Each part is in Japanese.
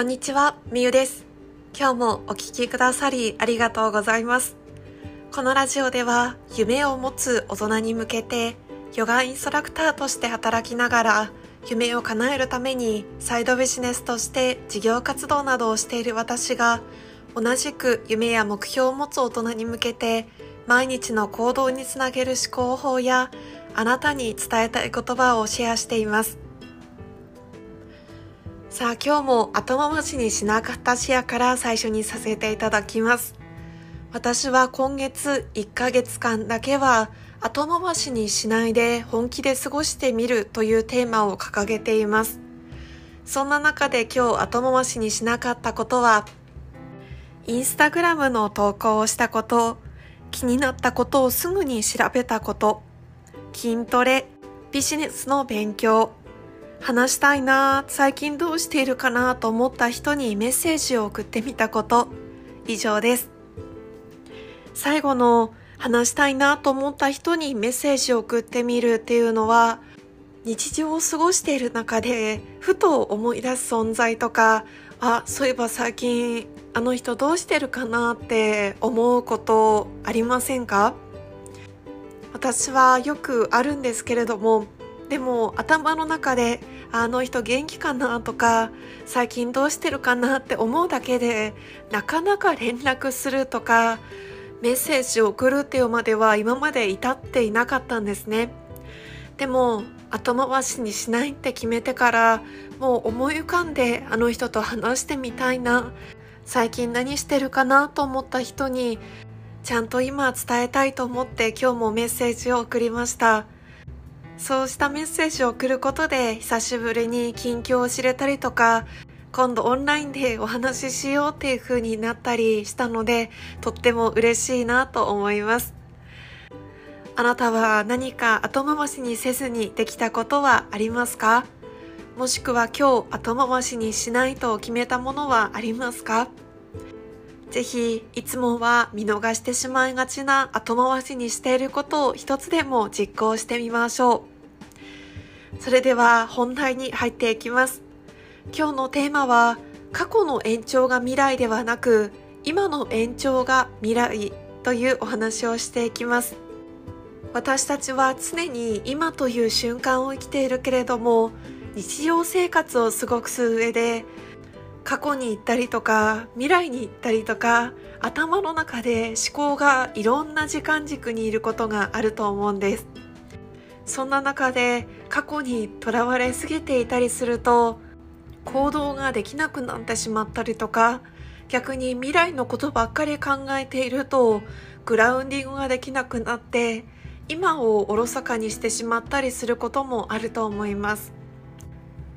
こんにちは、みゆです。今日もお聞きくださりありがとうございます。このラジオでは夢を持つ大人に向けてヨガインストラクターとして働きながら夢を叶えるためにサイドビジネスとして事業活動などをしている私が同じく夢や目標を持つ大人に向けて毎日の行動につなげる思考法やあなたに伝えたい言葉をシェアしていますさあ今日も後回しにしなかったシェアから最初にさせていただきます。私は今月1ヶ月間だけは後回しにしないで本気で過ごしてみるというテーマを掲げています。そんな中で今日後回しにしなかったことはインスタグラムの投稿をしたこと気になったことをすぐに調べたこと筋トレビジネスの勉強話したいな最近どうしているかなと思った人にメッセージを送ってみたこと。以上です。最後の話したいなと思った人にメッセージを送ってみるっていうのは日常を過ごしている中でふと思い出す存在とかあそういえば最近あの人どうしてるかなって思うことありませんか？私はよくあるんですけれどもでも頭の中であの人元気かなとか最近どうしてるかなって思うだけでなかなか連絡するとかメッセージを送るっていうまでは今まで至っていなかったんですね。でも後回しにしないって決めてからもう思い浮かんであの人と話してみたいな最近何してるかなと思った人にちゃんと今伝えたいと思って今日もメッセージを送りました。そうしたメッセージを送ることで久しぶりに近況を知れたりとか今度オンラインでお話ししようっていう風になったりしたのでとっても嬉しいなと思います。あなたは何か後回しにせずにできたことはありますか？もしくは今日後回しにしないと決めたものはありますか？ぜひいつもは見逃してしまいがちな後回しにしていることを一つでも実行してみましょう。それでは本題に入っていきます。今日のテーマは過去の延長が未来ではなく今の延長が未来というお話をしていきます。私たちは常に今という瞬間を生きているけれども日常生活を過ごす上で過去に行ったりとか未来に行ったりとか頭の中で思考がいろんな時間軸にいることがあると思うんです。そんな中で過去にとらわれすぎていたりすると行動ができなくなってしまったりとか逆に未来のことばっかり考えているとグラウンディングができなくなって今をおろそかにしてしまったりすることもあると思います。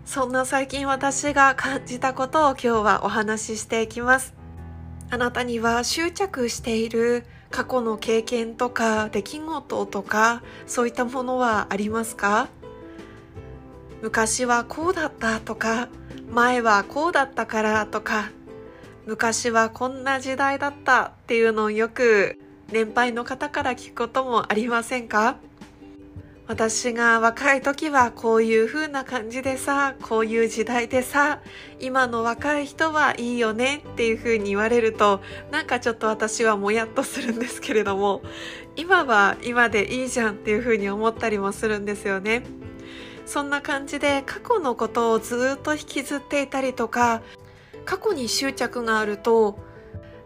そんな最近私が感じたことを今日はお話ししていきます。あなたには執着している過去の経験とか出来事とかそういったものはありますか？昔はこうだったとか前はこうだったからとか昔はこんな時代だったっていうのをよく年配の方から聞くこともありませんか？私が若い時はこういう風な感じでさ、こういう時代でさ、今の若い人はいいよねっていう風に言われると、なんかちょっと私はもやっとするんですけれども、今は今でいいじゃんっていう風に思ったりもするんですよね。そんな感じで過去のことをずっと引きずっていたりとか、過去に執着があると、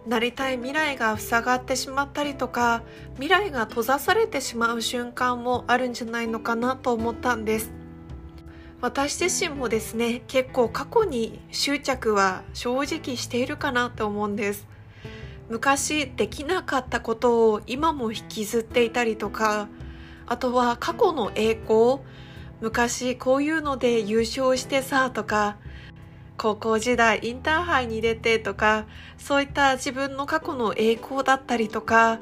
なりたい未来が塞がってしまったりとか未来が閉ざされてしまう瞬間もあるんじゃないのかなと思ったんです。私自身もですね結構過去に執着は正直しているかなと思うんです。昔できなかったことを今も引きずっていたりとかあとは過去の栄光昔こういうので優勝してさとか高校時代インターハイに出てとかそういった自分の過去の栄光だったりとか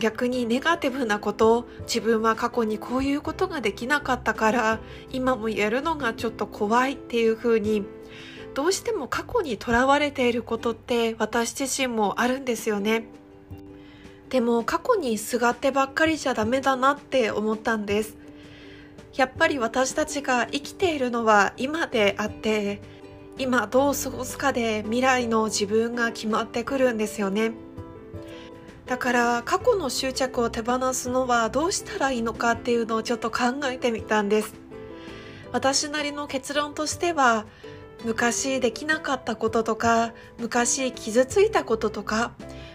逆にネガティブなこと自分は過去にこういうことができなかったから今もやるのがちょっと怖いっていう風にどうしても過去にとらわれていることって私自身もあるんですよね。でも過去にすがってばっかりじゃダメだなって思ったんです。やっぱり私たちが生きているのは今であって今どう過ごすかで未来の自分が決まってくるんですよね。だから過去の執着を手放すのはどうしたらいいのかっていうのをちょっと考えてみたんです。私なりの結論としては昔できなかったこととか昔傷ついたこととか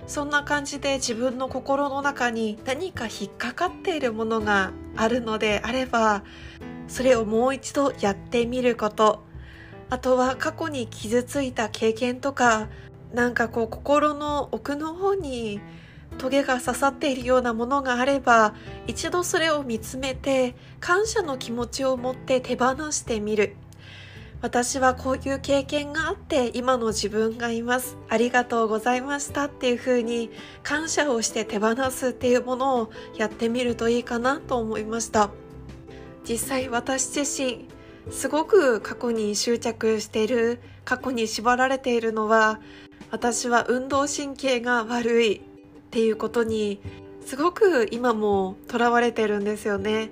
そんな感じで自分の心の中に何か引っかかっているものがあるのであればそれをもう一度やってみること。あとは過去に傷ついた経験とかなんかこう心の奥の方にトゲが刺さっているようなものがあれば一度それを見つめて感謝の気持ちを持って手放してみる。私はこういう経験があって今の自分がいます。ありがとうございましたっていう風に感謝をして手放すっていうものをやってみるといいかなと思いました。実際私自身すごく過去に執着している過去に縛られているのは私は運動神経が悪いっていうことにすごく今もとらわれてるんですよね。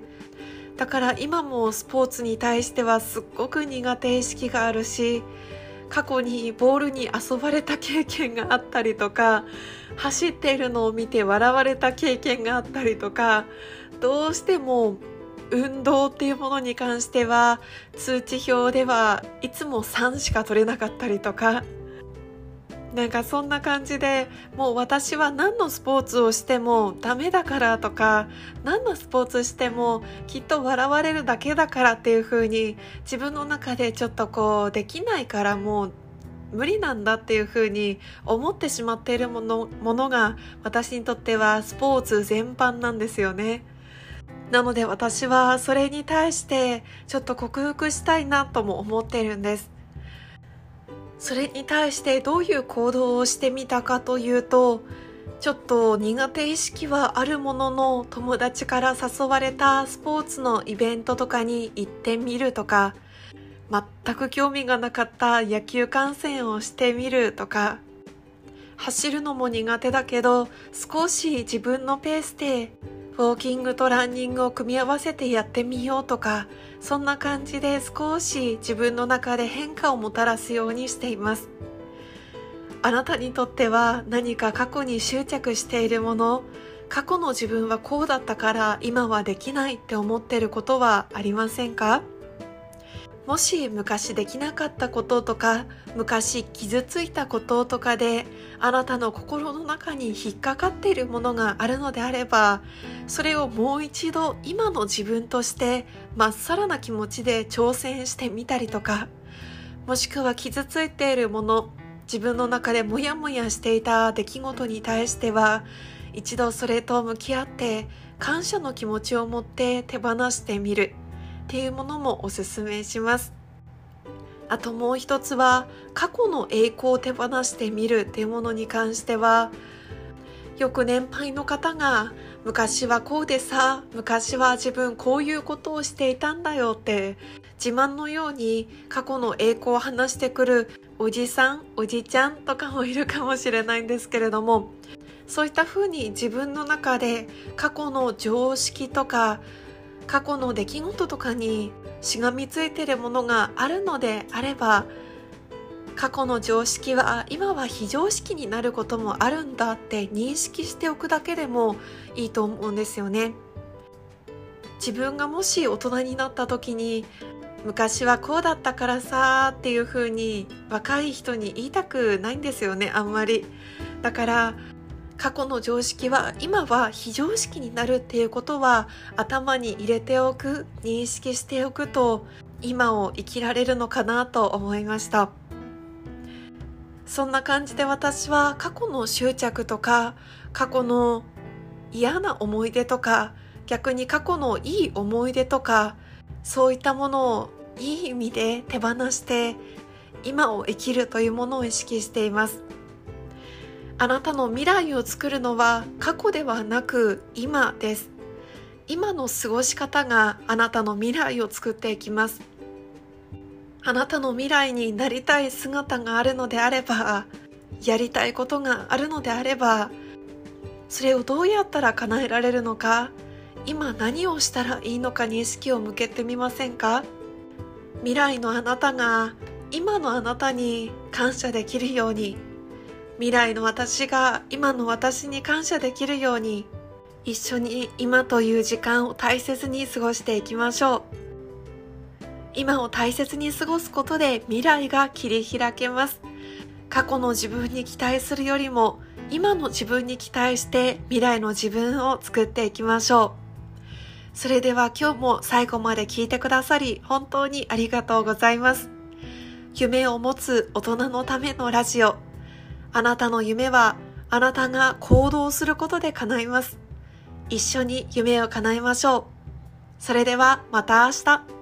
だから今もスポーツに対してはすっごく苦手意識があるし過去にボールに遊ばれた経験があったりとか走っているのを見て笑われた経験があったりとかどうしても運動っていうものに関しては通知表ではいつも3しか取れなかったりとかなんかそんな感じでもう私は何のスポーツをしてもダメだからとか何のスポーツしてもきっと笑われるだけだからっていう風に自分の中でちょっとこうできないからもう無理なんだっていう風に思ってしまっているものものが私にとってはスポーツ全般なんですよね。なので私はそれに対してちょっと克服したいなとも思ってるんです。それに対してどういう行動をしてみたかというとちょっと苦手意識はあるものの友達から誘われたスポーツのイベントとかに行ってみるとか全く興味がなかった野球観戦をしてみるとか走るのも苦手だけど少し自分のペースでウォーキングとランニングを組み合わせてやってみようとかそんな感じで少し自分の中で変化をもたらすようにしています。あなたにとっては何か過去に執着しているもの過去の自分はこうだったから今はできないって思ってることはありませんか？もし昔できなかったこととか昔傷ついたこととかであなたの心の中に引っかかっているものがあるのであればそれをもう一度今の自分としてまっさらな気持ちで挑戦してみたりとかもしくは傷ついているもの自分の中でモヤモヤしていた出来事に対しては一度それと向き合って感謝の気持ちを持って手放してみる。っていうものもおすすめします。あともう一つは過去の栄光を手放してみるっていうものに関してはよく年配の方が昔はこうでさ昔は自分こういうことをしていたんだよって自慢のように過去の栄光を話してくるおじさんおじちゃんとかもいるかもしれないんですけれどもそういったふうに自分の中で過去の常識とか過去の出来事とかにしがみついてるものがあるのであれば過去の常識は今は非常識になることもあるんだって認識しておくだけでもいいと思うんですよね。自分がもし大人になった時に昔はこうだったからさっていう風に若い人に言いたくないんですよねあんまり。だから過去の常識は今は非常識になるっていうことは頭に入れておく認識しておくと今を生きられるのかなと思いました。そんな感じで私は過去の執着とか過去の嫌な思い出とか逆に過去のいい思い出とかそういったものをいい意味で手放して今を生きるというものを意識しています。あなたの未来を作るのは過去ではなく今です。今の過ごし方があなたの未来を作っていきます。あなたの未来になりたい姿があるのであればやりたいことがあるのであればそれをどうやったら叶えられるのか今何をしたらいいのかに意識を向けてみませんか？未来のあなたが今のあなたに感謝できるように未来の私が今の私に感謝できるように一緒に今という時間を大切に過ごしていきましょう。今を大切に過ごすことで未来が切り開けます。過去の自分に期待するよりも今の自分に期待して未来の自分を作っていきましょう。それでは今日も最後まで聞いてくださり本当にありがとうございます。夢を持つ大人のためのラジオ。あなたの夢はあなたが行動することで叶います。一緒に夢を叶えましょう。それではまた明日。